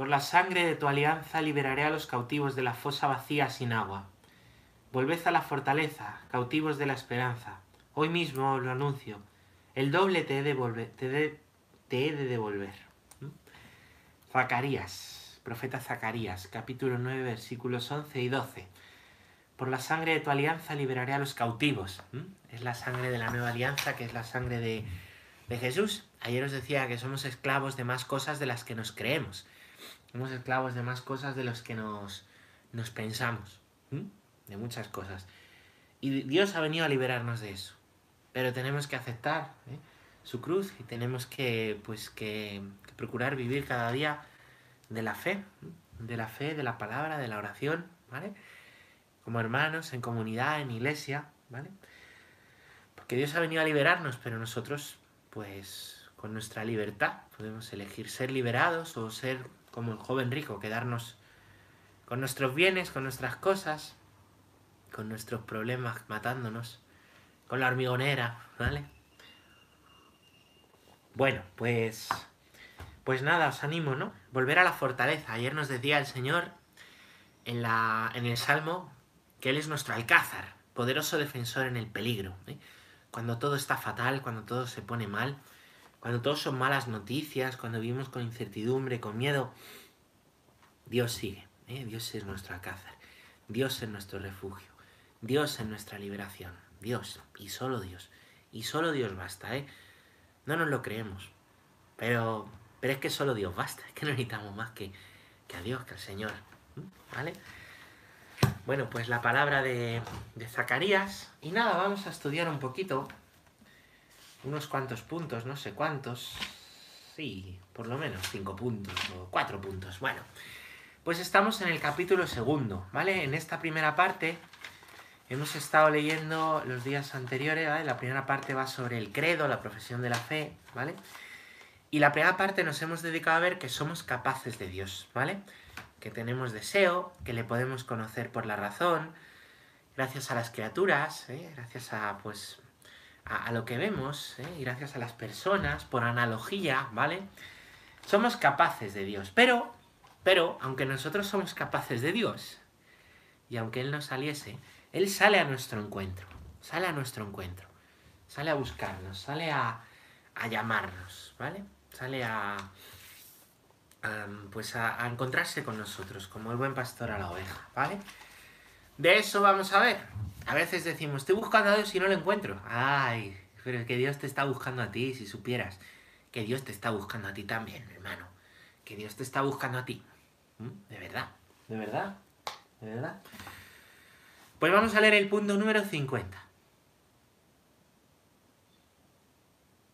Por la sangre de tu alianza liberaré a los cautivos de la fosa vacía sin agua. Volved a la fortaleza, cautivos de la esperanza. Hoy mismo os lo anuncio. El doble te he de, volver, te de, te he de devolver. Zacarías, profeta Zacarías, capítulo 9, versículos 11 y 12. Por la sangre de tu alianza liberaré a los cautivos. Es la sangre de la nueva alianza, que es la sangre de, de Jesús. Ayer os decía que somos esclavos de más cosas de las que nos creemos. Somos esclavos de más cosas de las que nos, nos pensamos. De muchas cosas. Y Dios ha venido a liberarnos de eso. Pero tenemos que aceptar ¿eh? su cruz y tenemos que, pues, que, procurar vivir cada día de la fe, de la fe, de la palabra, de la oración, ¿vale? Como hermanos, en comunidad, en iglesia, ¿vale? Porque Dios ha venido a liberarnos, pero nosotros, pues, con nuestra libertad, podemos elegir ser liberados o ser como el joven rico, quedarnos con nuestros bienes, con nuestras cosas, con nuestros problemas matándonos con la hormigonera, ¿vale? Bueno, pues pues nada, os animo, ¿no? Volver a la fortaleza. Ayer nos decía el Señor en, la, en el Salmo que Él es nuestro alcázar, poderoso defensor en el peligro. ¿eh? Cuando todo está fatal, cuando todo se pone mal, cuando todo son malas noticias, cuando vivimos con incertidumbre, con miedo, Dios sigue. ¿eh? Dios es nuestro alcázar. Dios es nuestro refugio. Dios es nuestra liberación. Dios, y solo Dios. Y solo Dios basta, ¿eh? No nos lo creemos. Pero, pero es que solo Dios basta. Es que no necesitamos más que, que a Dios, que al Señor. ¿Vale? Bueno, pues la palabra de, de Zacarías. Y nada, vamos a estudiar un poquito. Unos cuantos puntos, no sé cuántos. Sí, por lo menos cinco puntos o cuatro puntos. Bueno, pues estamos en el capítulo segundo, ¿vale? En esta primera parte Hemos estado leyendo los días anteriores, ¿vale? La primera parte va sobre el credo, la profesión de la fe, ¿vale? Y la primera parte nos hemos dedicado a ver que somos capaces de Dios, ¿vale? Que tenemos deseo, que le podemos conocer por la razón, gracias a las criaturas, ¿eh? gracias a, pues, a, lo que vemos, ¿eh? y gracias a las personas, por analogía, ¿vale? Somos capaces de Dios, pero, pero, aunque nosotros somos capaces de Dios, y aunque Él nos saliese, él sale a nuestro encuentro, sale a nuestro encuentro, sale a buscarnos, sale a, a llamarnos, ¿vale? Sale a, pues a, encontrarse con nosotros, como el buen pastor a la oveja, ¿vale? De eso vamos a ver. A veces decimos, estoy buscando a Dios y no lo encuentro. Ay, pero que Dios te está buscando a ti, si supieras que Dios te está buscando a ti también, hermano. Que Dios te está buscando a ti. ¿Mm? De verdad, de verdad, de verdad. Pues vamos a leer el punto número 50.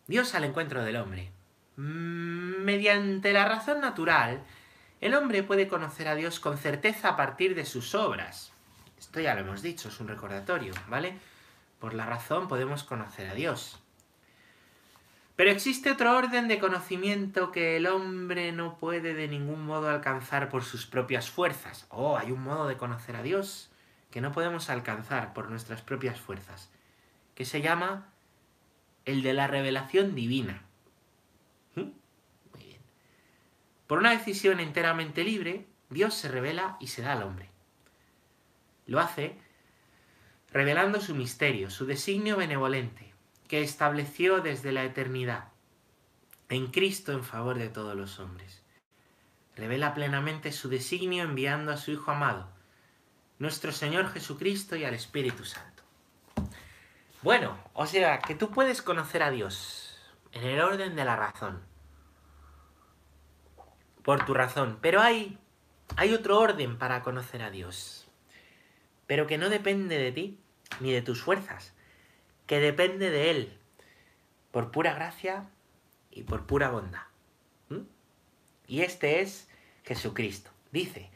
Dios al encuentro del hombre. Mediante la razón natural, el hombre puede conocer a Dios con certeza a partir de sus obras. Esto ya lo hemos dicho, es un recordatorio, ¿vale? Por la razón podemos conocer a Dios. Pero existe otro orden de conocimiento que el hombre no puede de ningún modo alcanzar por sus propias fuerzas. Oh, hay un modo de conocer a Dios que no podemos alcanzar por nuestras propias fuerzas, que se llama el de la revelación divina. ¿Mm? Muy bien. Por una decisión enteramente libre, Dios se revela y se da al hombre. Lo hace revelando su misterio, su designio benevolente, que estableció desde la eternidad en Cristo en favor de todos los hombres. Revela plenamente su designio enviando a su Hijo amado, nuestro Señor Jesucristo y al Espíritu Santo. Bueno, o sea, que tú puedes conocer a Dios en el orden de la razón. Por tu razón. Pero hay, hay otro orden para conocer a Dios. Pero que no depende de ti ni de tus fuerzas. Que depende de Él. Por pura gracia y por pura bondad. Y este es Jesucristo. Dice,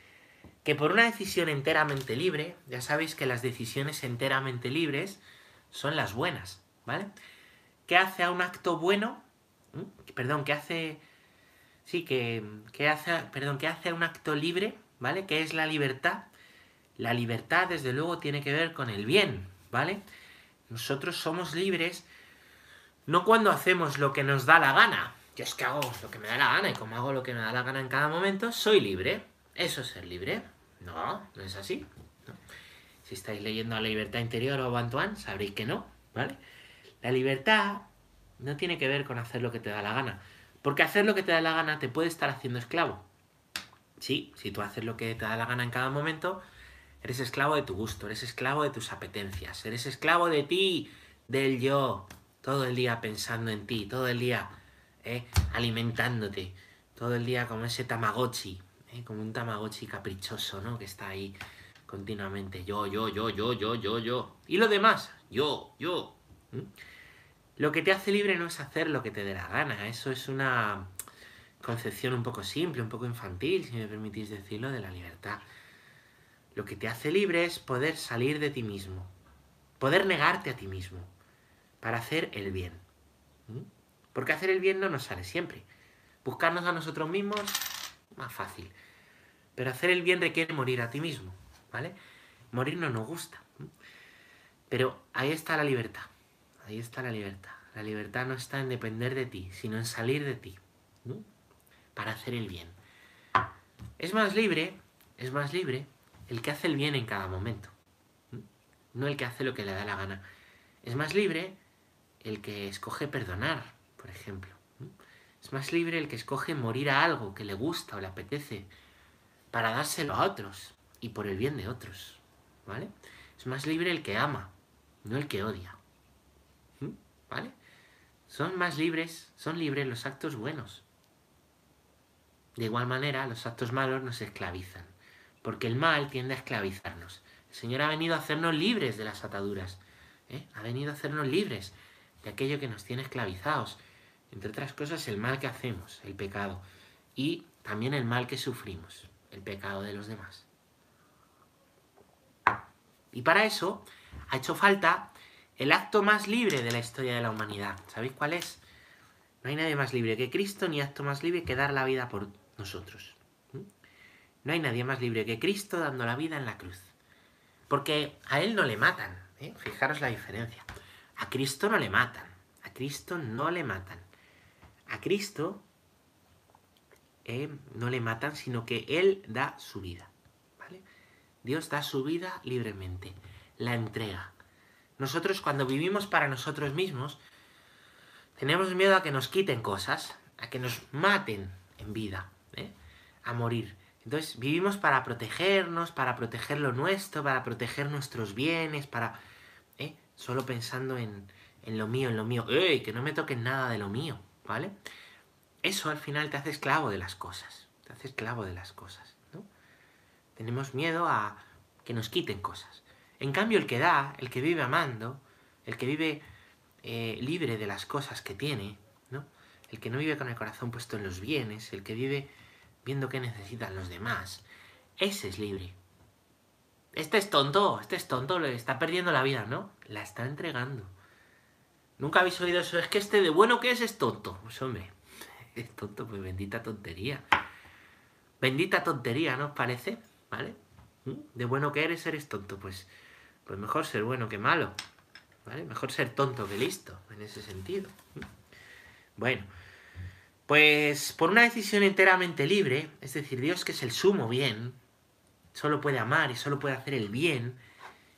que por una decisión enteramente libre, ya sabéis que las decisiones enteramente libres son las buenas, ¿vale? Que hace a un acto bueno, perdón, que hace, sí, que, hace, perdón, hace a un acto libre, ¿vale? Que es la libertad. La libertad, desde luego, tiene que ver con el bien, ¿vale? Nosotros somos libres no cuando hacemos lo que nos da la gana, yo es que hago lo que me da la gana y como hago lo que me da la gana en cada momento, soy libre. ¿Eso es ser libre? No, no es así. Si estáis leyendo a la libertad interior o Antoine, sabréis que no, ¿vale? La libertad no tiene que ver con hacer lo que te da la gana. Porque hacer lo que te da la gana te puede estar haciendo esclavo. Sí, si tú haces lo que te da la gana en cada momento, eres esclavo de tu gusto, eres esclavo de tus apetencias, eres esclavo de ti, del yo, todo el día pensando en ti, todo el día ¿eh? alimentándote, todo el día como ese tamagotchi, ¿eh? como un tamagotchi caprichoso, ¿no? Que está ahí continuamente, yo, yo, yo, yo, yo, yo, yo. Y lo demás, yo, yo. Lo que te hace libre no es hacer lo que te dé la gana, eso es una concepción un poco simple, un poco infantil, si me permitís decirlo, de la libertad. Lo que te hace libre es poder salir de ti mismo, poder negarte a ti mismo para hacer el bien. Porque hacer el bien no nos sale siempre. Buscarnos a nosotros mismos, más fácil. Pero hacer el bien requiere morir a ti mismo, ¿vale? Morir no nos gusta. Pero ahí está la libertad. Ahí está la libertad. La libertad no está en depender de ti, sino en salir de ti. Para hacer el bien. Es más libre, es más libre el que hace el bien en cada momento. No el que hace lo que le da la gana. Es más libre el que escoge perdonar, por ejemplo. Es más libre el que escoge morir a algo que le gusta o le apetece para dárselo a otros y por el bien de otros. ¿Vale? Es más libre el que ama, no el que odia. ¿Vale? Son más libres, son libres los actos buenos. De igual manera, los actos malos nos esclavizan, porque el mal tiende a esclavizarnos. El Señor ha venido a hacernos libres de las ataduras, ¿eh? ha venido a hacernos libres de aquello que nos tiene esclavizados. Entre otras cosas, el mal que hacemos, el pecado. Y también el mal que sufrimos, el pecado de los demás. Y para eso ha hecho falta el acto más libre de la historia de la humanidad. ¿Sabéis cuál es? No hay nadie más libre que Cristo, ni acto más libre que dar la vida por nosotros. No hay nadie más libre que Cristo dando la vida en la cruz. Porque a Él no le matan. ¿eh? Fijaros la diferencia. A Cristo no le matan. A Cristo no le matan. A Cristo eh, no le matan, sino que Él da su vida. Dios da su vida libremente. La entrega. Nosotros cuando vivimos para nosotros mismos, tenemos miedo a que nos quiten cosas, a que nos maten en vida, ¿eh? a morir. Entonces vivimos para protegernos, para proteger lo nuestro, para proteger nuestros bienes, para solo pensando en, lo mío, en lo mío. ¡Ey! Que no me toquen nada de lo mío, ¿vale? Eso al final te hace esclavo de las cosas. Te hace esclavo de las cosas, ¿no? Tenemos miedo a que nos quiten cosas. En cambio, el que da, el que vive amando, el que vive eh, libre de las cosas que tiene, ¿no? El que no vive con el corazón puesto en los bienes, el que vive viendo qué necesitan los demás, ese es libre. Este es tonto, este es tonto, le está perdiendo la vida, ¿no? La está entregando. Nunca habéis oído eso, es que este de bueno que es es tonto. Pues hombre, es tonto, pues bendita tontería. Bendita tontería, ¿no os parece? ¿Vale? ¿Mm? De bueno que eres, eres tonto. Pues, pues mejor ser bueno que malo. ¿Vale? Mejor ser tonto que listo, en ese sentido. ¿Mm? Bueno, pues por una decisión enteramente libre, es decir, Dios que es el sumo bien, solo puede amar y solo puede hacer el bien,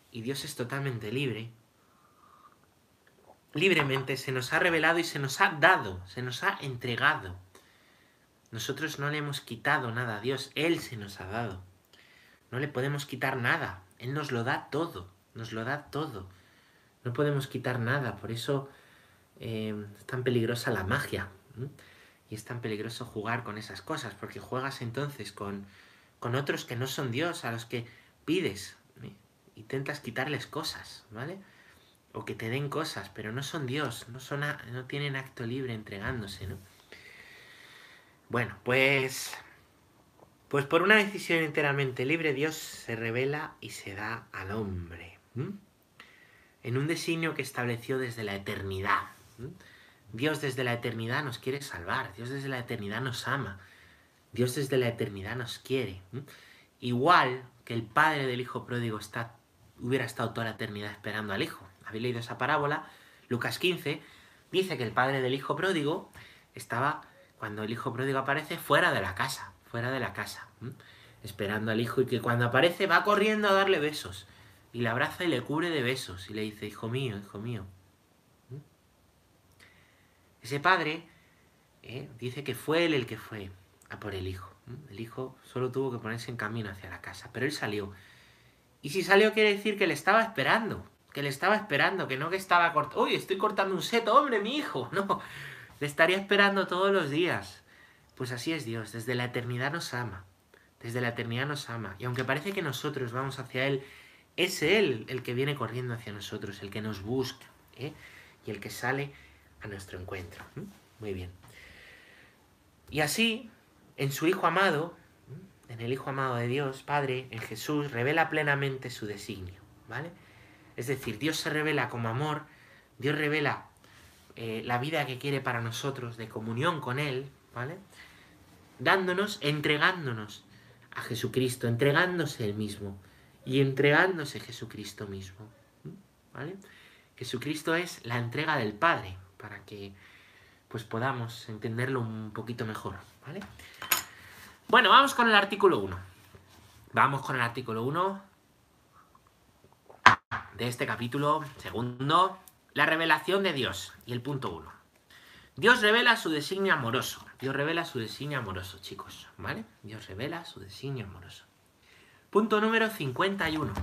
y Dios es totalmente libre, libremente se nos ha revelado y se nos ha dado, se nos ha entregado. Nosotros no le hemos quitado nada a Dios, Él se nos ha dado. No le podemos quitar nada, Él nos lo da todo, nos lo da todo. No podemos quitar nada, por eso eh, es tan peligrosa la magia. Y es tan peligroso jugar con esas cosas, porque juegas entonces con, con otros que no son Dios, a los que pides, ¿eh? intentas quitarles cosas, ¿vale? O que te den cosas, pero no son Dios, no, son no tienen acto libre entregándose, ¿no? Bueno, pues, pues por una decisión enteramente libre, Dios se revela y se da al hombre, en un designio que estableció desde la eternidad. Dios desde la eternidad nos quiere salvar, Dios desde la eternidad nos ama, Dios desde la eternidad nos quiere. Igual que el padre del hijo pródigo está, hubiera estado toda la eternidad esperando al hijo. ¿Habéis leído esa parábola? Lucas 15 dice que el padre del hijo pródigo estaba, cuando el hijo pródigo aparece, fuera de la casa, fuera de la casa, esperando al hijo y que cuando aparece va corriendo a darle besos y le abraza y le cubre de besos y le dice, hijo mío, hijo mío. Ese padre ¿eh? dice que fue él el que fue a por el hijo. El hijo solo tuvo que ponerse en camino hacia la casa, pero él salió. Y si salió quiere decir que le estaba esperando, que le estaba esperando, que no que estaba cortando... Uy, estoy cortando un seto, hombre, mi hijo. No, le estaría esperando todos los días. Pues así es Dios, desde la eternidad nos ama. Desde la eternidad nos ama. Y aunque parece que nosotros vamos hacia Él, es Él el que viene corriendo hacia nosotros, el que nos busca ¿eh? y el que sale a nuestro encuentro. Muy bien. Y así, en su Hijo amado, en el Hijo amado de Dios, Padre, en Jesús, revela plenamente su designio, ¿vale? Es decir, Dios se revela como amor, Dios revela eh, la vida que quiere para nosotros, de comunión con Él, ¿vale? Dándonos, entregándonos a Jesucristo, entregándose Él mismo y entregándose Jesucristo mismo, ¿vale? Jesucristo es la entrega del Padre, para que pues podamos entenderlo un poquito mejor, ¿vale? Bueno, vamos con el artículo 1. Vamos con el artículo 1 de este capítulo segundo, la revelación de Dios y el punto 1. Dios revela su designio amoroso. Dios revela su designio amoroso, chicos, ¿vale? Dios revela su designio amoroso. Punto número 51.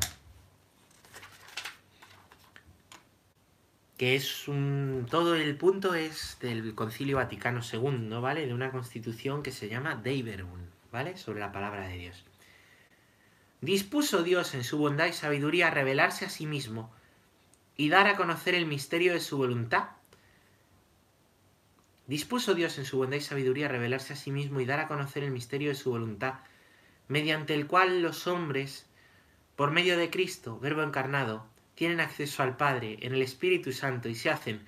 Que es un... todo el punto es del Concilio Vaticano II, ¿vale? De una constitución que se llama Dei ¿vale? Sobre la palabra de Dios. Dispuso Dios en su bondad y sabiduría a revelarse a sí mismo y dar a conocer el misterio de su voluntad. Dispuso Dios en su bondad y sabiduría a revelarse a sí mismo y dar a conocer el misterio de su voluntad, mediante el cual los hombres, por medio de Cristo, Verbo encarnado, tienen acceso al Padre en el Espíritu Santo y se hacen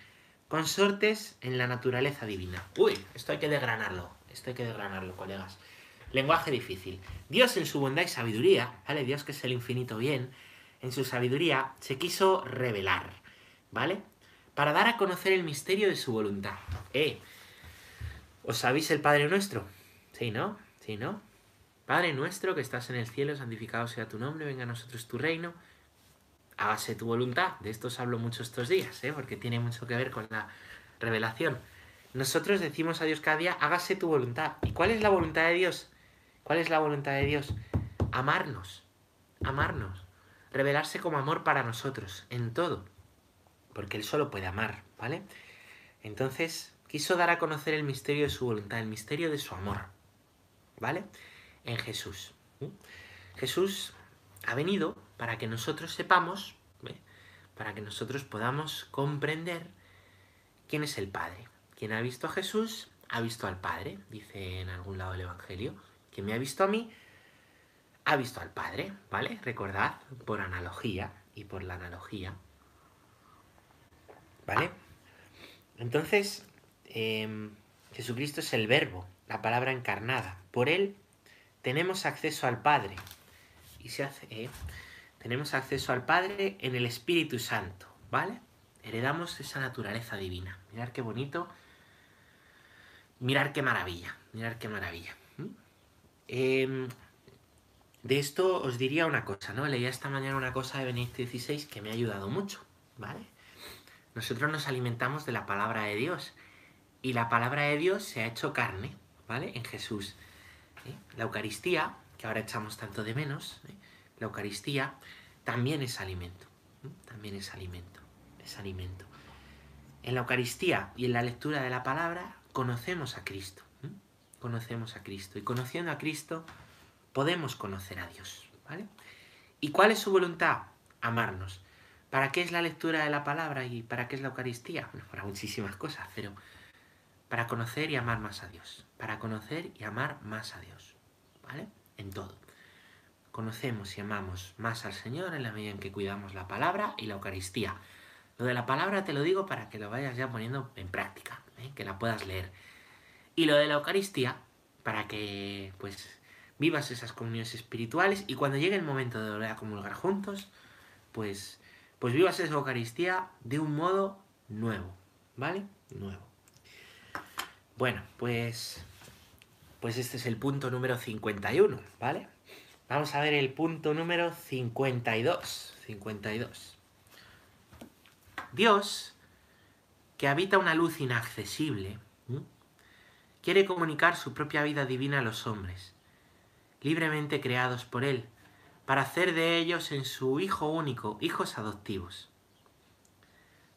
consortes en la naturaleza divina. Uy, esto hay que desgranarlo, esto hay que desgranarlo, colegas. Lenguaje difícil. Dios en su bondad y sabiduría, ¿vale? Dios que es el infinito bien, en su sabiduría se quiso revelar, ¿vale? Para dar a conocer el misterio de su voluntad. ¿Eh? ¿Os sabéis el Padre nuestro? Sí, ¿no? Sí, ¿no? Padre nuestro que estás en el cielo, santificado sea tu nombre, venga a nosotros tu reino hágase tu voluntad. De esto os hablo mucho estos días, ¿eh? porque tiene mucho que ver con la revelación. Nosotros decimos a Dios cada día, hágase tu voluntad. ¿Y cuál es la voluntad de Dios? ¿Cuál es la voluntad de Dios? Amarnos, amarnos, revelarse como amor para nosotros, en todo, porque Él solo puede amar, ¿vale? Entonces, quiso dar a conocer el misterio de su voluntad, el misterio de su amor, ¿vale? En Jesús. Jesús ha venido para que nosotros sepamos, para que nosotros podamos comprender quién es el Padre. Quien ha visto a Jesús ha visto al Padre, dice en algún lado del Evangelio. Quien me ha visto a mí ha visto al Padre, ¿vale? Recordad, por analogía y por la analogía. ¿Vale? Entonces, em, Jesucristo es el verbo, la palabra encarnada. Por él tenemos acceso al Padre. Y se hace, ¿eh? Tenemos acceso al Padre en el Espíritu Santo, ¿vale? Heredamos esa naturaleza divina. Mirar qué bonito. Mirar qué maravilla. Mirar qué maravilla. Em, de esto os diría una cosa, ¿no? Leía esta mañana una cosa de Benedicto XVI que me ha ayudado mucho, ¿vale? Nosotros nos alimentamos de la palabra de Dios y la palabra de Dios se ha hecho carne, ¿vale? En Jesús. ¿eh? La Eucaristía, que ahora echamos tanto de menos, ¿eh? La Eucaristía, también es alimento. También es alimento. Es alimento. En la Eucaristía y en la lectura de la palabra conocemos a Cristo. Conocemos a Cristo. Y conociendo a Cristo podemos conocer a Dios. ¿Vale? ¿Y cuál es su voluntad? Amarnos. ¿Para qué es la lectura de la palabra y para qué es la Eucaristía? Bueno, para muchísimas cosas, pero para conocer y amar más a Dios. Para conocer y amar más a Dios. ¿Vale? En todo conocemos y amamos más al Señor en la medida en que cuidamos la palabra y la Eucaristía. Lo de la palabra te lo digo para que lo vayas ya poniendo en práctica, ¿eh? que la puedas leer. Y lo de la Eucaristía, para que pues vivas esas comuniones espirituales y cuando llegue el momento de volver a comulgar juntos, pues, pues vivas esa Eucaristía de un modo nuevo, ¿vale? Nuevo. Bueno, pues, pues este es el punto número 51, ¿vale? Vamos a ver el punto número 52. 52. Dios, que habita una luz inaccesible, quiere comunicar su propia vida divina a los hombres, libremente creados por Él, para hacer de ellos en su Hijo único hijos adoptivos.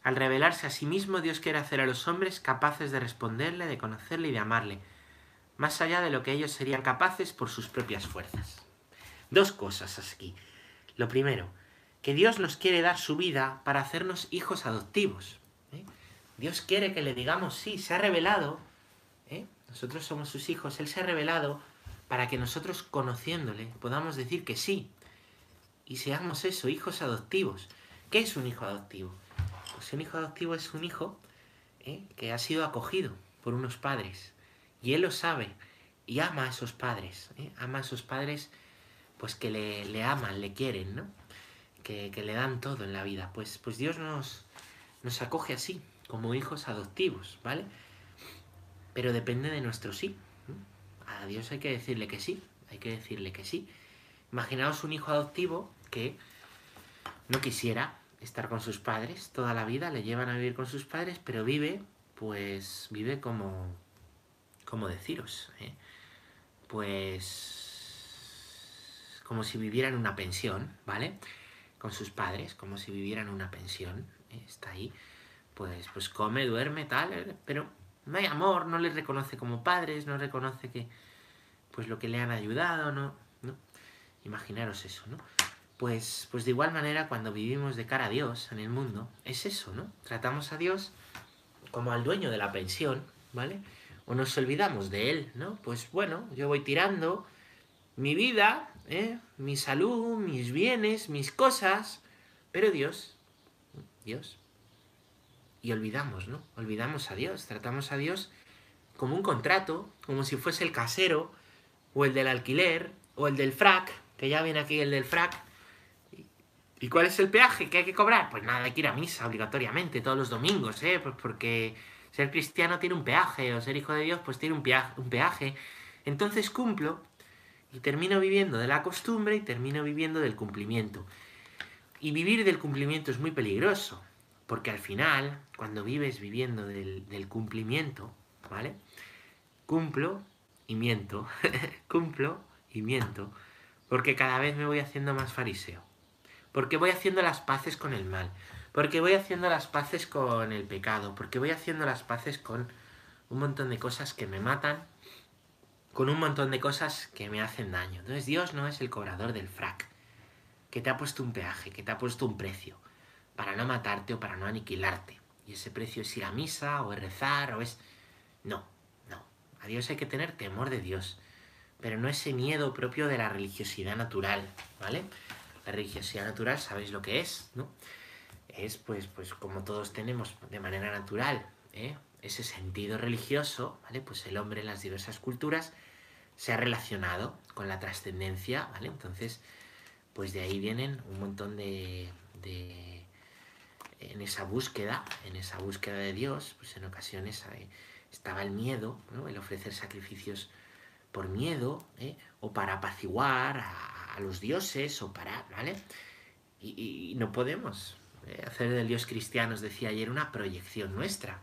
Al revelarse a sí mismo, Dios quiere hacer a los hombres capaces de responderle, de conocerle y de amarle, más allá de lo que ellos serían capaces por sus propias fuerzas. Dos cosas aquí. Lo primero, que Dios nos quiere dar su vida para hacernos hijos adoptivos. ¿eh? Dios quiere que le digamos sí, se ha revelado, ¿eh? nosotros somos sus hijos, Él se ha revelado para que nosotros conociéndole podamos decir que sí y seamos eso, hijos adoptivos. ¿Qué es un hijo adoptivo? Pues un hijo adoptivo es un hijo ¿eh? que ha sido acogido por unos padres y Él lo sabe y ama a esos padres, ama a esos padres pues que le, le aman, le quieren, ¿no? que, le dan todo en la vida. Pues, pues Dios nos, nos acoge así, como hijos adoptivos, ¿vale? Pero depende de nuestro sí. A Dios hay que decirle que sí, hay que decirle que sí. Imaginaos un hijo adoptivo que no quisiera estar con sus padres toda la vida, le llevan a vivir con sus padres, pero vive, pues vive como, como deciros, ¿eh? pues como si viviera en una pensión, ¿vale? con sus padres, como si vivieran una pensión, ¿eh? está ahí, pues, pues come, duerme, tal, ¿eh? pero no hay amor, no les reconoce como padres, no reconoce que, pues lo que le han ayudado, ¿no? ¿no? Imaginaros eso, ¿no? Pues, pues de igual manera cuando vivimos de cara a Dios en el mundo, es eso, ¿no? Tratamos a Dios como al dueño de la pensión, ¿vale? O nos olvidamos de Él, ¿no? Pues bueno, yo voy tirando mi vida ¿eh? mi salud, mis bienes, mis cosas, pero Dios, Dios. Y olvidamos, ¿no? Olvidamos a Dios, tratamos a Dios como un contrato, como si fuese el casero, o el del alquiler, o el del frac, que ya viene aquí el del frac. ¿Y cuál es el peaje que hay que cobrar? Pues nada, hay que ir a misa obligatoriamente todos los domingos, ¿eh? Pues porque ser cristiano tiene un peaje, o ser hijo de Dios pues tiene un un peaje. Entonces cumplo y termino viviendo de la costumbre y termino viviendo del cumplimiento. Y vivir del cumplimiento es muy peligroso, porque al final, cuando vives viviendo del, cumplimiento, ¿vale? Cumplo y miento, cumplo y miento, porque cada vez me voy haciendo más fariseo, porque voy haciendo las paces con el mal, porque voy haciendo las paces con el pecado, porque voy haciendo las paces con un montón de cosas que me matan con un montón de cosas que me hacen daño. Entonces Dios no es el cobrador del frac, que te ha puesto un peaje, que te ha puesto un precio, para no matarte o para no aniquilarte. Y ese precio es ir a misa o es rezar o es... No, no. A Dios hay que tener temor de Dios, pero no ese miedo propio de la religiosidad natural, ¿vale? La religiosidad natural, ¿sabéis lo que es? ¿No? Es pues, pues como todos tenemos de manera natural, ¿eh? ese sentido religioso, ¿vale? Pues el hombre en las diversas culturas se ha relacionado con la trascendencia, ¿vale? Entonces, pues de ahí vienen un montón de, de, en esa búsqueda, en esa búsqueda de Dios, pues en ocasiones estaba el miedo, ¿no? El ofrecer sacrificios por miedo, ¿eh? o para apaciguar a, los dioses, o para, ¿vale? Y, no podemos ¿eh? hacer del Dios cristiano, os decía ayer, una proyección nuestra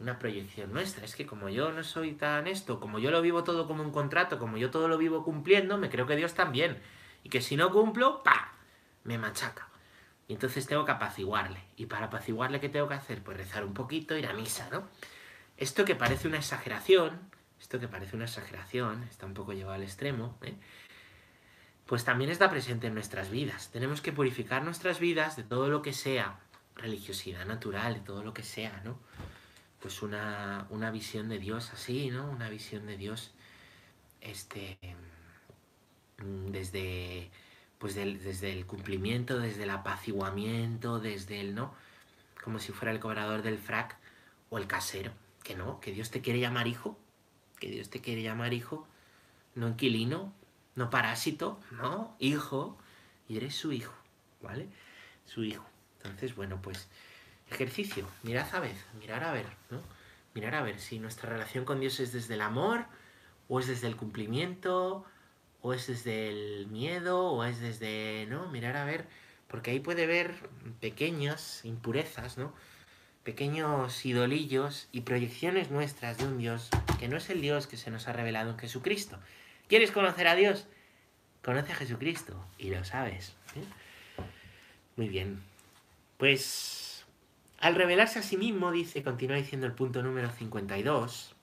una proyección nuestra. Es que como yo no soy tan esto, como yo lo vivo todo como un contrato, como yo todo lo vivo cumpliendo, me creo que Dios también. Y que si no cumplo, ¡pa! Me machaca. Y entonces tengo que apaciguarle. Y para apaciguarle, ¿qué tengo que hacer? Pues rezar un poquito, ir a misa, ¿no? Esto que parece una exageración, esto que parece una exageración, está un poco llevado al extremo, ¿eh? pues también está presente en nuestras vidas. Tenemos que purificar nuestras vidas de todo lo que sea religiosidad natural, de todo lo que sea, ¿no? Pues una, visión de Dios así, ¿no? Una visión de Dios este, mm, desde, pues desde el cumplimiento, desde el apaciguamiento, desde el, ¿no? Como si fuera el cobrador del frac o el casero, que no, que Dios te quiere llamar hijo, que Dios te quiere llamar hijo, no inquilino, no parásito, no, hijo, y eres su hijo, ¿vale? Su hijo. Entonces, bueno, pues ejercicio, mirad a ver, mirar a ver, ¿no? mirar a ver si nuestra relación con Dios es desde el amor, o es desde el cumplimiento, o es desde el miedo, o es desde, ¿no? Mirar a ver, porque ahí puede haber pequeñas impurezas, ¿no? Pequeños idolillos y proyecciones nuestras de un Dios que no es el Dios que se nos ha revelado en Jesucristo. ¿Quieres conocer a Dios? Conoce a Jesucristo y lo sabes. ¿eh? Muy bien. Pues al revelarse a sí mismo, dice, continúa diciendo el punto número 52,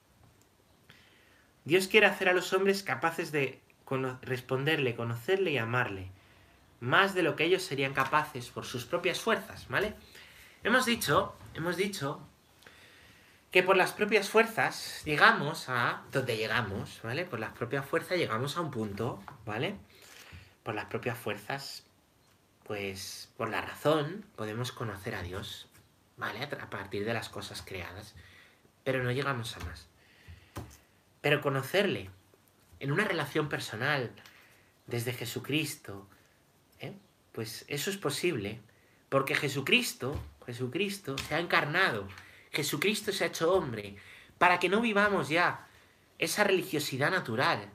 Dios quiere hacer a los hombres capaces de responderle, conocerle y amarle, más de lo que ellos serían capaces por sus propias fuerzas, ¿vale? Hemos dicho, hemos dicho que por las propias fuerzas llegamos a donde llegamos, ¿vale? Por las propias fuerzas llegamos a un punto, ¿vale? Por las propias fuerzas, pues por la razón podemos conocer a Dios, ¿vale? A partir de las cosas creadas, pero no llegamos a más. Pero conocerle en una relación personal, desde Jesucristo, ¿eh? pues eso es posible, porque Jesucristo, Jesucristo se ha encarnado, Jesucristo se ha hecho hombre, para que no vivamos ya esa religiosidad natural,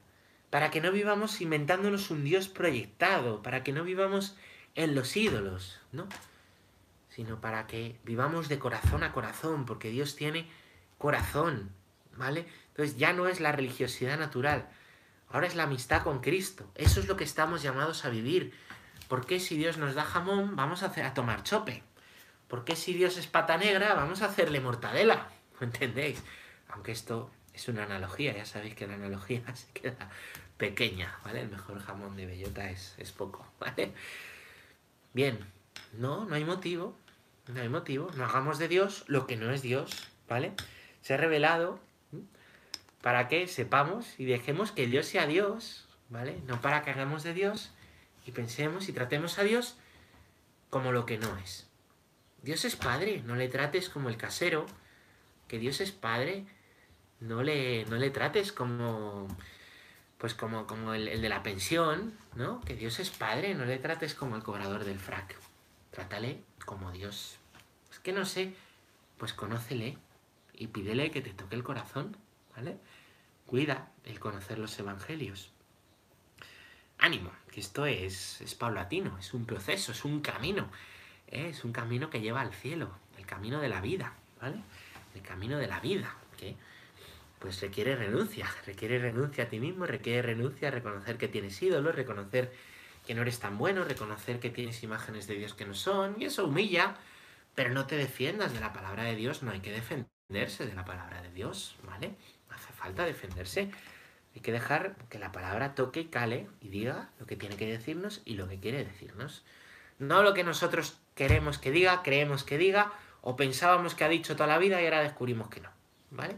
para que no vivamos inventándonos un Dios proyectado, para que no vivamos en los ídolos, ¿no? Sino para que vivamos de corazón a corazón, porque Dios tiene corazón, ¿vale? Entonces ya no es la religiosidad natural, ahora es la amistad con Cristo. Eso es lo que estamos llamados a vivir. ¿Por qué si Dios nos da jamón vamos a, hacer, a tomar chope? ¿Por qué si Dios es pata negra vamos a hacerle mortadela? ¿Me entendéis? Aunque esto es una analogía, ya sabéis que la analogía se queda pequeña, ¿vale? El mejor jamón de bellota es, es poco, ¿vale? Bien, no, no hay motivo, no hay motivo, no hagamos de Dios lo que no es Dios, ¿vale? Se ha revelado para que sepamos y dejemos que Dios sea Dios, ¿vale? No para que hagamos de Dios y pensemos y tratemos a Dios como lo que no es. Dios es Padre, no le trates como el casero, que Dios es Padre, no le, no le trates como, pues como, como el, el, de la pensión, ¿no? Que Dios es Padre, no le trates como el cobrador del frac, trátale como Dios. Es que no sé, pues conócele y pídele que te toque el corazón, ¿vale? Cuida el conocer los evangelios. Ánimo, que esto es, es paulatino, es un proceso, es un camino. ¿eh? Es un camino que lleva al cielo, el camino de la vida, ¿vale? El camino de la vida, que pues requiere renuncia, requiere renuncia a ti mismo, requiere renuncia a reconocer que tienes ídolos, reconocer que no eres tan bueno, reconocer que tienes imágenes de Dios que no son, y eso humilla, pero no te defiendas de la palabra de Dios, no hay que defenderse de la palabra de Dios, ¿vale? hace falta defenderse. Hay que dejar que la palabra toque y cale y diga lo que tiene que decirnos y lo que quiere decirnos. No lo que nosotros queremos que diga, creemos que diga, o pensábamos que ha dicho toda la vida y ahora descubrimos que no. ¿Vale?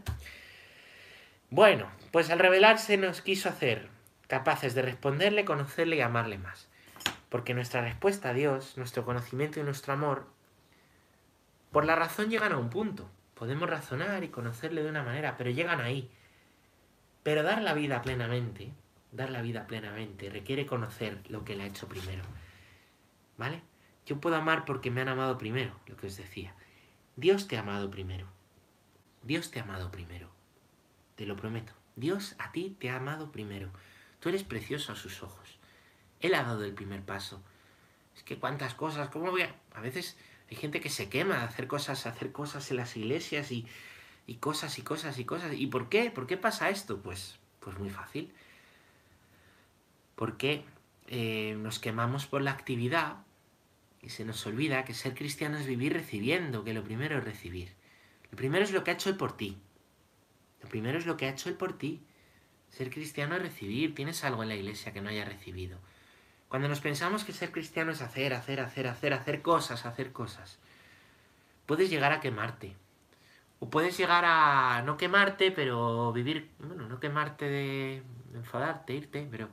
Bueno, pues al revelarse nos quiso hacer capaces de responderle, conocerle y amarle más. Porque nuestra respuesta a Dios, nuestro conocimiento y nuestro amor, por la razón llegan a un punto. Podemos razonar y conocerle de una manera, pero llegan ahí. Pero dar la vida plenamente, dar la vida plenamente, requiere conocer lo que le ha hecho primero. ¿Vale? Yo puedo amar porque me han amado primero, lo que os decía. Dios te ha amado primero. Dios te ha amado primero. Te lo prometo. Dios a ti te ha amado primero. Tú eres precioso a sus ojos. Él ha dado el primer paso. Es que cuántas cosas, ¿cómo voy a...? A veces hay gente que se quema de hacer cosas, hacer cosas en las iglesias y, cosas y cosas y cosas. ¿Y por qué? ¿Por qué pasa esto? Pues, pues muy fácil. Porque eh, nos quemamos por la actividad y se nos olvida que ser cristiano es vivir recibiendo, que lo primero es recibir. Lo primero es lo que ha hecho Él por ti. Lo primero es lo que ha hecho Él por ti. Ser cristiano es recibir. Tienes algo en la iglesia que no haya recibido. Cuando nos pensamos que ser cristiano es hacer, hacer, hacer, hacer, hacer cosas, hacer cosas, puedes llegar a quemarte. O puedes llegar a no quemarte, pero vivir, bueno, no quemarte de enfadarte, irte, pero,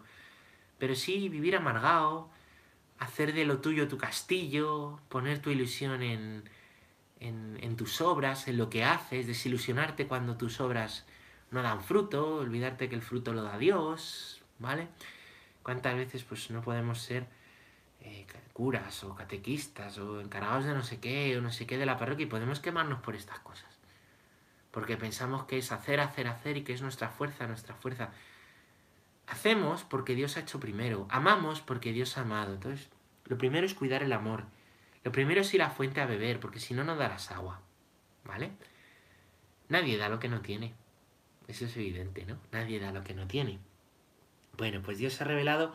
pero sí vivir amargado, hacer de lo tuyo tu castillo, poner tu ilusión en, en, en tus obras, en lo que haces, desilusionarte cuando tus obras no dan fruto, olvidarte que el fruto lo da Dios, ¿vale? ¿Cuántas veces pues no podemos ser eh, curas o catequistas o encargados de no sé qué o no sé qué de la parroquia y podemos quemarnos por estas cosas? porque pensamos que es hacer, hacer, hacer y que es nuestra fuerza, nuestra fuerza. Hacemos porque Dios ha hecho primero, amamos porque Dios ha amado. Entonces, lo primero es cuidar el amor. Lo primero es ir a la fuente a beber, porque si no, no darás agua. ¿Vale? Nadie da lo que no tiene. Eso es evidente, ¿no? Nadie da lo que no tiene. Bueno, pues Dios se ha revelado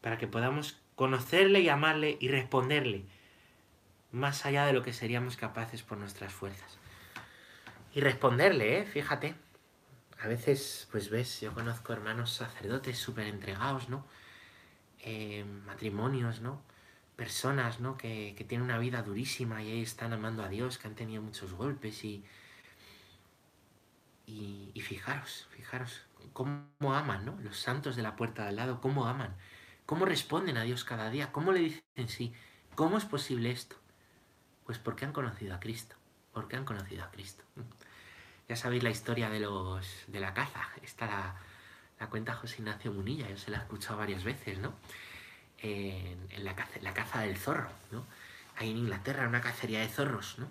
para que podamos conocerle y amarle y responderle más allá de lo que seríamos capaces por nuestras fuerzas. Y responderle, ¿eh? Fíjate. A veces, pues ves, yo conozco hermanos sacerdotes súper entregados, ¿no? Eh, matrimonios, ¿no? Personas, ¿no? Que, que tienen una vida durísima y están amando a Dios, que han tenido muchos golpes y... Y, fijaros, fijaros, cómo aman, ¿no? Los santos de la puerta de al lado, cómo aman, cómo responden a Dios cada día, cómo le dicen sí, cómo es posible esto. Pues porque han conocido a Cristo, porque han conocido a Cristo. Ya sabéis la historia de los de la caza, esta la, la cuenta José Ignacio Munilla, yo se la he escuchado varias veces, ¿no? En, en la, caza, la caza del zorro, ¿no? Hay en Inglaterra una cacería de zorros, ¿no?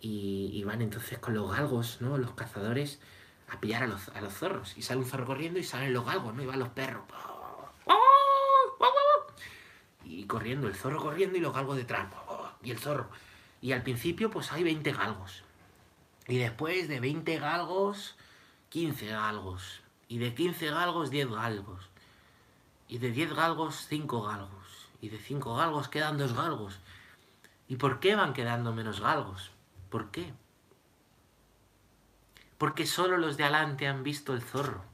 Y, van entonces con los galgos, ¿no? Los cazadores a pillar a los, a los zorros. Y sale un zorro corriendo y salen los galgos, ¿no? Y van los perros. Y corriendo, el zorro corriendo y los galgos detrás. Y el zorro. Y al principio pues hay 20 galgos. Y después de 20 galgos, 15 galgos. Y de 15 galgos, 10 galgos. Y de 10 galgos, 5 galgos. Y de 5 galgos quedan 2 galgos. ¿Y por qué van quedando menos galgos? ¿Por qué? Porque solo los de adelante han visto el zorro.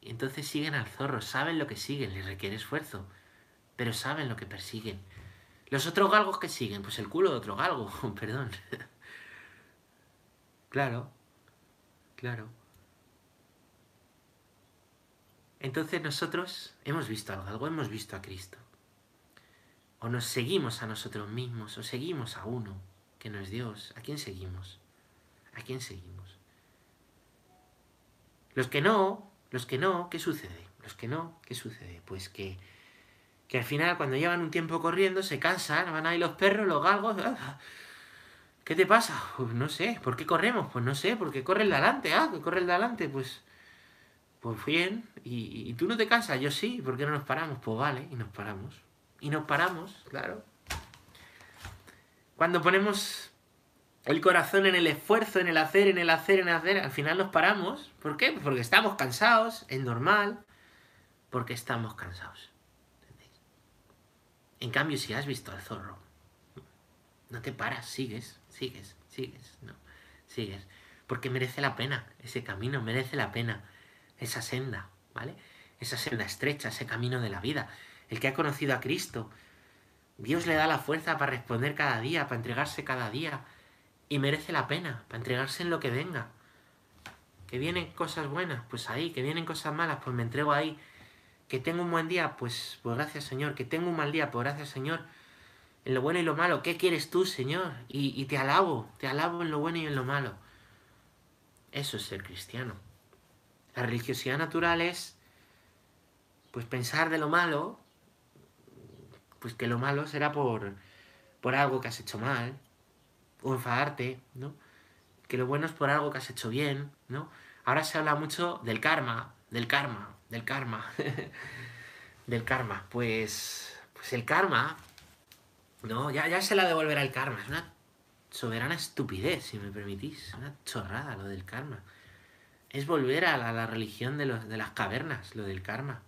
Y entonces siguen al zorro, saben lo que siguen, les requiere esfuerzo, pero saben lo que persiguen. Los otros galgos que siguen, pues el culo de otro galgo, perdón. claro, claro. Entonces nosotros hemos visto al galgo, hemos visto a Cristo. O nos seguimos a nosotros mismos, o seguimos a uno, no es Dios. ¿A quién seguimos? ¿A quién seguimos? Los que no, los que no, ¿qué sucede? Los que no, ¿qué sucede? Pues que, que al final cuando llevan un tiempo corriendo se cansan, van ahí los perros, los galgos. ¡ah! ¿Qué te pasa? Pues no sé, ¿por qué corremos? Pues no sé, porque corre el de adelante, ah, que corre el de adelante, pues. Pues bien, y, y tú no te cansas, yo sí, ¿por qué no nos paramos? Pues vale, y nos paramos. Y nos paramos, claro. Cuando ponemos el corazón en el esfuerzo, en el hacer, en el hacer, en el hacer, al final nos paramos. ¿Por qué? Porque estamos cansados, es normal, porque estamos cansados. En cambio, si has visto al zorro, no te paras, sigues, sigues, sigues, no, sigues. Porque merece la pena, ese camino merece la pena, esa senda, ¿vale? Esa senda estrecha, ese camino de la vida. El que ha conocido a Cristo, Dios le da la fuerza para responder cada día, para entregarse cada día, y merece la pena para entregarse en lo que venga. Que vienen cosas buenas, pues ahí. Que vienen cosas malas, pues me entrego ahí. Que tengo un buen día, pues, pues gracias Señor. Que tengo un mal día, pues gracias Señor. En lo bueno y lo malo, ¿qué quieres tú, Señor? Y, y te alabo, te alabo en lo bueno y en lo malo. Eso es ser cristiano. La religiosidad natural es, pues, pensar de lo malo, pues que lo malo será por, por algo que has hecho mal, o enfadarte, ¿no? Que lo bueno es por algo que has hecho bien, ¿no? Ahora se habla mucho del karma, del karma, del karma, del karma. Pues, pues el karma, ¿no? Ya, ya se la devolverá el karma. Es una soberana estupidez, si me permitís. Una chorrada lo del karma. Es volver a la, la religión de, los, de las cavernas, lo del karma.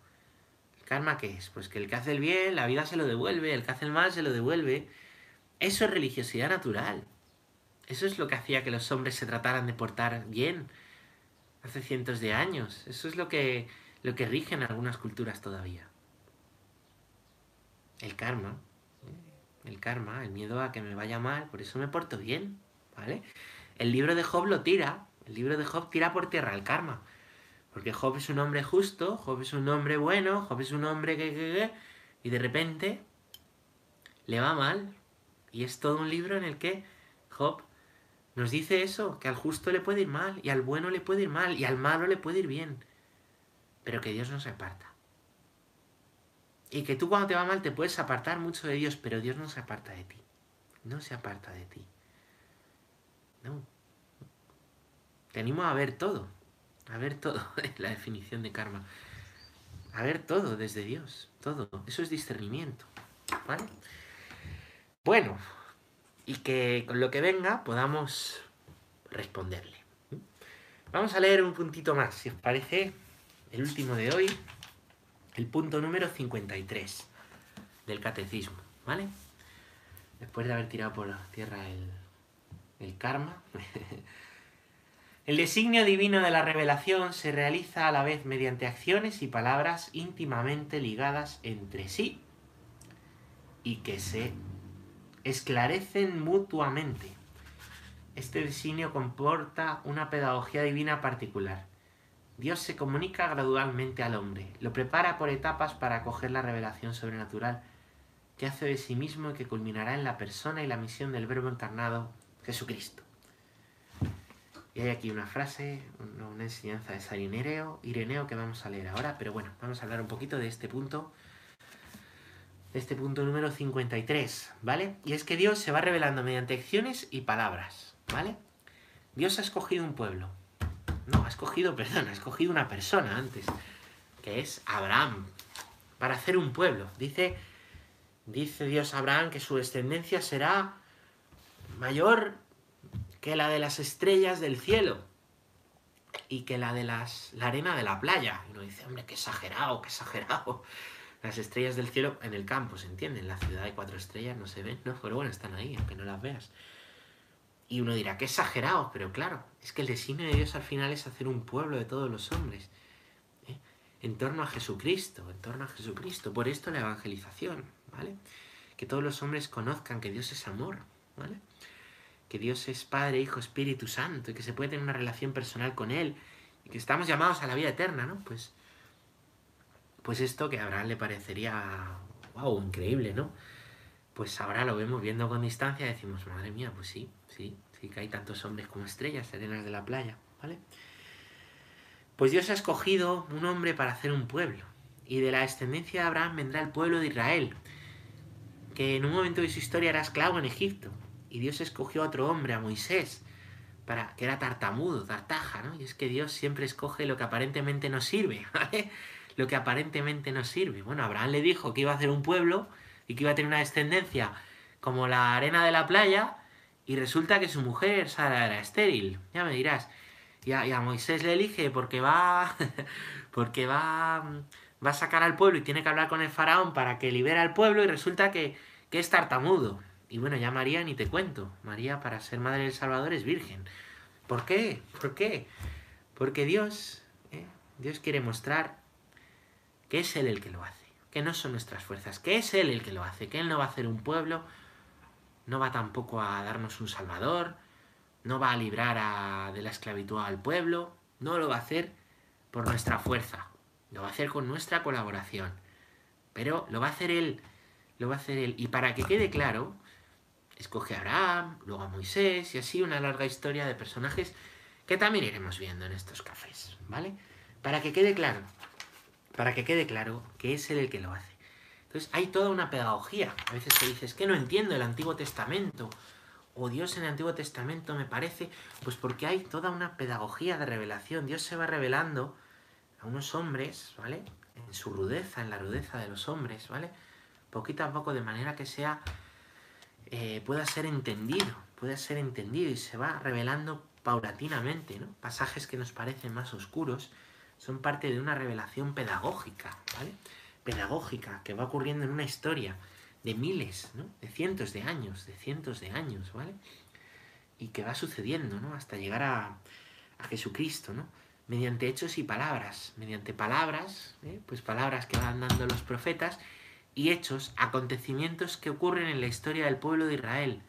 ¿El karma qué es? Pues que el que hace el bien, la vida se lo devuelve, el que hace el mal se lo devuelve. Eso es religiosidad natural. Eso es lo que hacía que los hombres se trataran de portar bien hace cientos de años. Eso es lo que, lo que algunas culturas todavía. El karma. ¿eh? El karma, el miedo a que me vaya mal, por eso me porto bien, ¿vale? El libro de Job lo tira. El libro de Job tira por tierra el karma. Porque Job es un hombre justo, Job es un hombre bueno, Job es un hombre que, que, que y de repente le va mal. Y es todo un libro en el que Job nos dice eso, que al justo le puede ir mal, y al bueno le puede ir mal, y al malo le puede ir bien. Pero que Dios no se aparta. Y que tú cuando te va mal te puedes apartar mucho de Dios, pero Dios no se aparta de ti. No se aparta de ti. No. te animo a ver todo, a ver todo, la definición de karma, a ver todo desde Dios, todo, eso es discernimiento, ¿vale? Bueno, y que con lo que venga podamos responderle. Vamos a leer un puntito más, si os parece, el último de hoy, el punto número 53 del catecismo, ¿vale? Después de haber tirado por la tierra el, el karma. el designio divino de la revelación se realiza a la vez mediante acciones y palabras íntimamente ligadas entre sí y que se esclarecen mutuamente. Este designio comporta una pedagogía divina particular. Dios se comunica gradualmente al hombre, lo prepara por etapas para acoger la revelación sobrenatural que hace de sí mismo y que culminará en la persona y la misión del Verbo encarnado Jesucristo. Y hay aquí una frase, una enseñanza de San Ireneo, Ireneo que vamos a leer ahora, pero bueno, vamos a hablar un poquito de este punto, de este punto número 53, ¿vale? Y es que Dios se va revelando mediante acciones y palabras, ¿vale? Dios ha escogido un pueblo. No, ha escogido, perdón, ha escogido una persona antes, que es Abraham, para hacer un pueblo. Dice, dice Dios a Abraham que su descendencia será mayor que la de las estrellas del cielo y que la de las, la arena de la playa. Y uno dice, hombre, qué exagerado, qué exagerado. Las estrellas del cielo en el campo, ¿se entiende? En la ciudad hay cuatro estrellas, no se ven, ¿no? Pero bueno, están ahí, aunque no las veas. Y uno dirá, qué exagerado, pero claro, es que el designio de Dios al final es hacer un pueblo de todos los hombres. ¿eh? En torno a Jesucristo, en torno a Jesucristo. Por esto la evangelización, ¿vale? Que todos los hombres conozcan que Dios es amor, ¿vale? Que Dios es Padre, Hijo, Espíritu Santo, y que se puede tener una relación personal con Él, y que estamos llamados a la vida eterna, ¿no? Pues, pues esto que a Abraham le parecería, wow, increíble, ¿no? Pues ahora lo vemos viendo con distancia y decimos, madre mía, pues sí, sí, sí que hay tantos hombres como estrellas, arenas de la playa, ¿vale? Pues Dios ha escogido un hombre para hacer un pueblo, y de la descendencia de Abraham vendrá el pueblo de Israel, que en un momento de su historia era esclavo en Egipto, y Dios escogió a otro hombre, a Moisés, para que era tartamudo, tartaja, ¿no? Y es que Dios siempre escoge lo que aparentemente no sirve, ¿vale? Lo que aparentemente no sirve. Bueno, Abraham le dijo que iba a hacer un pueblo y que iba a tener una descendencia como la arena de la playa, y resulta que su mujer, Sara, era estéril. Ya me dirás. Y a, Moisés le elige porque va. porque va. va a sacar al pueblo y tiene que hablar con el faraón para que libere al pueblo, y resulta que es tartamudo. Y bueno, ya María ni te cuento. María para ser madre del Salvador es virgen. ¿Por qué? ¿Por qué? Porque Dios, ¿eh? Dios quiere mostrar que es Él el que lo hace, que no son nuestras fuerzas, que es Él el que lo hace, que Él no va a hacer un pueblo, no va tampoco a darnos un Salvador, no va a librar de la esclavitud al pueblo, no lo va a hacer por nuestra fuerza, lo va a hacer con nuestra colaboración. Pero lo va a hacer Él, lo va a hacer Él. Y para que quede claro, escoge a Abraham, luego a Moisés y así una larga historia de personajes que también iremos viendo en estos cafés, ¿vale? Para que quede claro, para que quede claro que es él el que lo hace. Entonces hay toda una pedagogía. A veces se dice, es que no entiendo el Antiguo Testamento, o Dios en el Antiguo Testamento me parece, pues porque hay toda una pedagogía de revelación. Dios se va revelando a unos hombres, ¿vale? En su rudeza, en la rudeza de los hombres, ¿vale? Poquito a poco, de manera que sea eh, pueda ser entendido, pueda ser entendido y se va revelando paulatinamente, ¿no? Pasajes que nos parecen más oscuros son parte de una revelación pedagógica, ¿vale? Pedagógica que va ocurriendo en una historia de miles, ¿no? De cientos de años, de cientos de años, ¿vale? Y que va sucediendo, ¿no? Hasta llegar a, a Jesucristo, ¿no? Mediante hechos y palabras, mediante palabras, ¿eh? pues palabras que van dando los profetas y hechos, acontecimientos que ocurren en la historia del pueblo de Israel,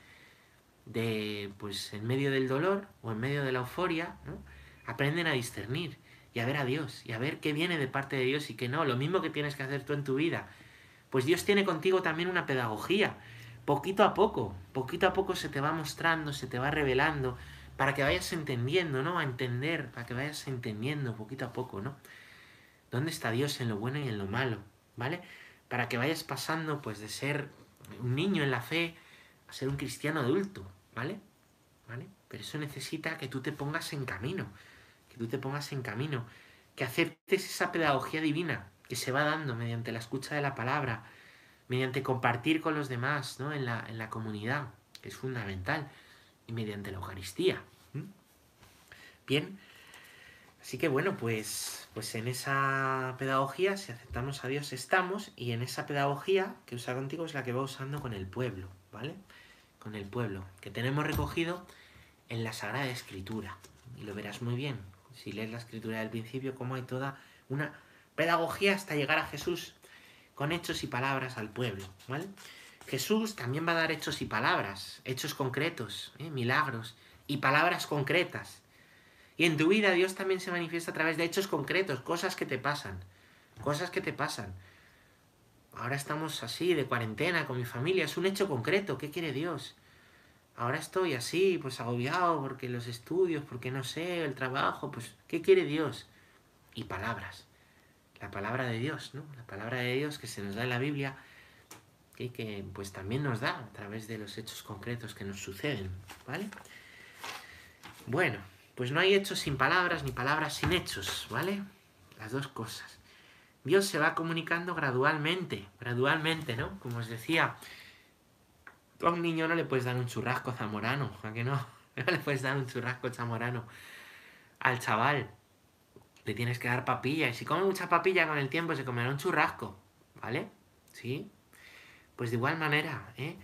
de pues en medio del dolor o en medio de la euforia, ¿no? aprenden a discernir y a ver a Dios y a ver qué viene de parte de Dios y qué no, lo mismo que tienes que hacer tú en tu vida. Pues Dios tiene contigo también una pedagogía, poquito a poco, poquito a poco se te va mostrando, se te va revelando, para que vayas entendiendo, ¿no? A entender, para que vayas entendiendo poquito a poco, ¿no? ¿Dónde está Dios en lo bueno y en lo malo? ¿Vale? Para que vayas pasando pues de ser un niño en la fe a ser un cristiano adulto, ¿vale? ¿Vale? pero eso necesita que tú te pongas en camino, que tú te pongas en camino, que aceptes esa pedagogía divina que se va dando mediante la escucha de la palabra, mediante compartir con los demás ¿no? en, la, en la comunidad, que es fundamental, y mediante la Eucaristía. Bien, así que bueno, pues, pues en esa pedagogía, si aceptamos a Dios, estamos, y en esa pedagogía que usa contigo es la que va usando con el pueblo, ¿vale? Con el pueblo, que tenemos recogido en la Sagrada Escritura. Y lo verás muy bien, si lees la Escritura del principio, cómo hay toda una pedagogía hasta llegar a Jesús con hechos y palabras al pueblo, ¿vale? Jesús también va a dar hechos y palabras, hechos concretos, ¿eh? milagros y palabras concretas. Y en tu vida Dios también se manifiesta a través de hechos concretos, cosas que te pasan, cosas que te pasan. Ahora estamos así, de cuarentena con mi familia, es un hecho concreto, ¿qué quiere Dios? Ahora estoy así, pues agobiado porque los estudios, porque no sé, el trabajo, pues ¿qué quiere Dios? Y palabras la palabra de Dios, ¿no? La palabra de Dios que se nos da en la Biblia y que pues también nos da a través de los hechos concretos que nos suceden, ¿vale? Bueno, pues no hay hechos sin palabras ni palabras sin hechos, ¿vale? Las dos cosas. Dios se va comunicando gradualmente, gradualmente, ¿no? Como os decía, tú a un niño no le puedes dar un churrasco zamorano, ¿a que no? No le puedes dar un churrasco zamorano al chaval le tienes que dar papilla. Y si come mucha papilla con el tiempo se comerá un churrasco, ¿vale? ¿Sí? Pues de igual manera, ¿eh?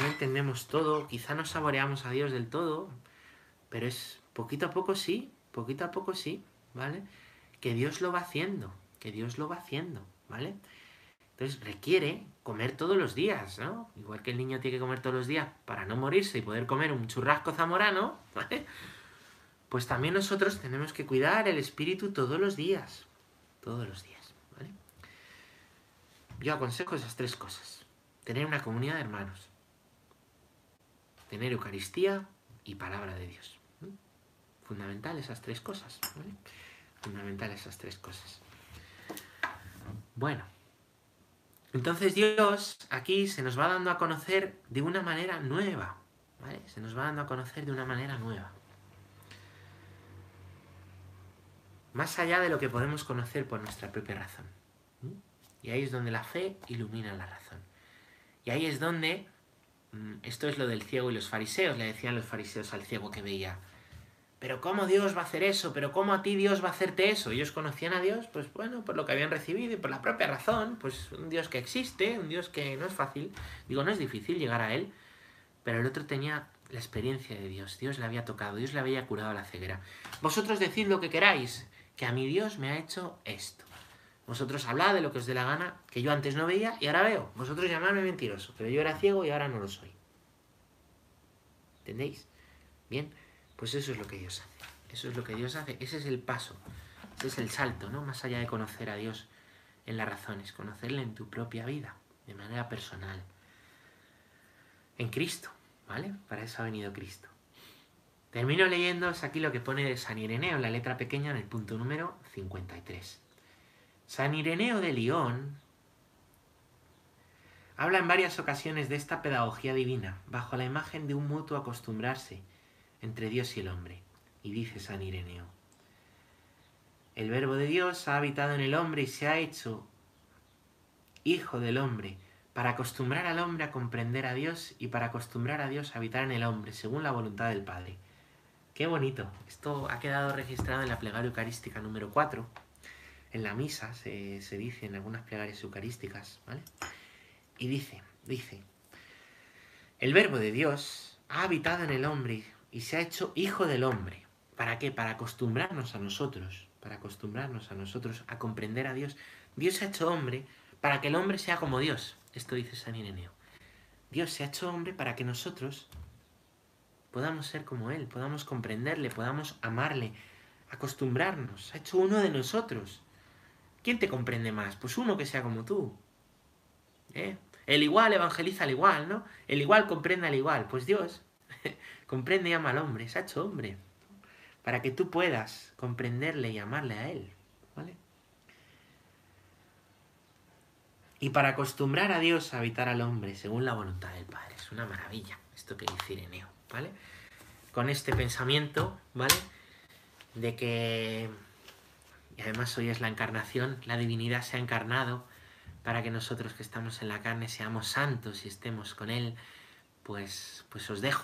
No entendemos todo, quizá no saboreamos a Dios del todo, pero es poquito a poco sí, poquito a poco sí, ¿vale? Que Dios lo va haciendo, que Dios lo va haciendo, ¿vale? Entonces requiere comer todos los días, ¿no? Igual que el niño tiene que comer todos los días para no morirse y poder comer un churrasco zamorano, ¿vale? pues también nosotros tenemos que cuidar el espíritu todos los días. Todos los días. ¿vale? Yo aconsejo esas tres cosas. Tener una comunidad de hermanos. Tener Eucaristía y palabra de Dios. Fundamental esas tres cosas. ¿vale? Fundamental esas tres cosas. Bueno. Entonces Dios aquí se nos va dando a conocer de una manera nueva. ¿vale? Se nos va dando a conocer de una manera nueva. más allá de lo que podemos conocer por nuestra propia razón. Y ahí es donde la fe ilumina la razón. Y ahí es donde, mm, esto es lo del ciego y los fariseos, le decían los fariseos al ciego que veía, pero ¿cómo Dios va a hacer eso? ¿Pero cómo a ti Dios va a hacerte eso? Ellos conocían a Dios, pues bueno, por lo que habían recibido y por la propia razón, pues un Dios que existe, un Dios que no es fácil, digo, no es difícil llegar a Él, pero el otro tenía la experiencia de Dios, Dios le había tocado, Dios le había curado la ceguera. Vosotros decid lo que queráis, que a mi Dios me ha hecho esto. Vosotros hablad de lo que os dé la gana, que yo antes no veía y ahora veo. Vosotros llamadme mentiroso, pero yo era ciego y ahora no lo soy. ¿Entendéis? Bien, pues eso es lo que Dios hace. Eso es lo que Dios hace. Ese es el paso. Ese es el salto, ¿no? Más allá de conocer a Dios en las razones, conocerle en tu propia vida, de manera personal. En Cristo, ¿vale? Para eso ha venido Cristo. Termino leyendo aquí lo que pone San Ireneo en la letra pequeña en el punto número 53. San Ireneo de León habla en varias ocasiones de esta pedagogía divina, bajo la imagen de un mutuo acostumbrarse entre Dios y el hombre. Y dice San Ireneo, el verbo de Dios ha habitado en el hombre y se ha hecho hijo del hombre, para acostumbrar al hombre a comprender a Dios y para acostumbrar a Dios a habitar en el hombre, según la voluntad del Padre. Qué bonito. Esto ha quedado registrado en la plegaria eucarística número 4. En la misa se, dice en algunas plegarias eucarísticas, ¿vale? Y dice, dice, el verbo de Dios ha habitado en el hombre y se ha hecho hijo del hombre. ¿Para qué? Para acostumbrarnos a nosotros, para acostumbrarnos a nosotros a comprender a Dios. Dios se ha hecho hombre para que el hombre sea como Dios. Esto dice San Ireneo. Dios se ha hecho hombre para que nosotros podamos ser como Él, podamos comprenderle, podamos amarle, acostumbrarnos. Ha hecho uno de nosotros. ¿Quién te comprende más? Pues uno que sea como tú. ¿Eh? El igual evangeliza al igual, ¿no? El igual comprende al igual. Pues Dios comprende y ama al hombre, se ha hecho hombre. Para que tú puedas comprenderle y amarle a Él. ¿Vale? Y para acostumbrar a Dios a habitar al hombre según la voluntad del Padre. Es una maravilla esto que dice Ireneo. ¿vale? con este pensamiento, ¿vale? De que, y además hoy es la encarnación, la divinidad se ha encarnado para que nosotros que estamos en la carne seamos santos y estemos con Él, pues, pues os dejo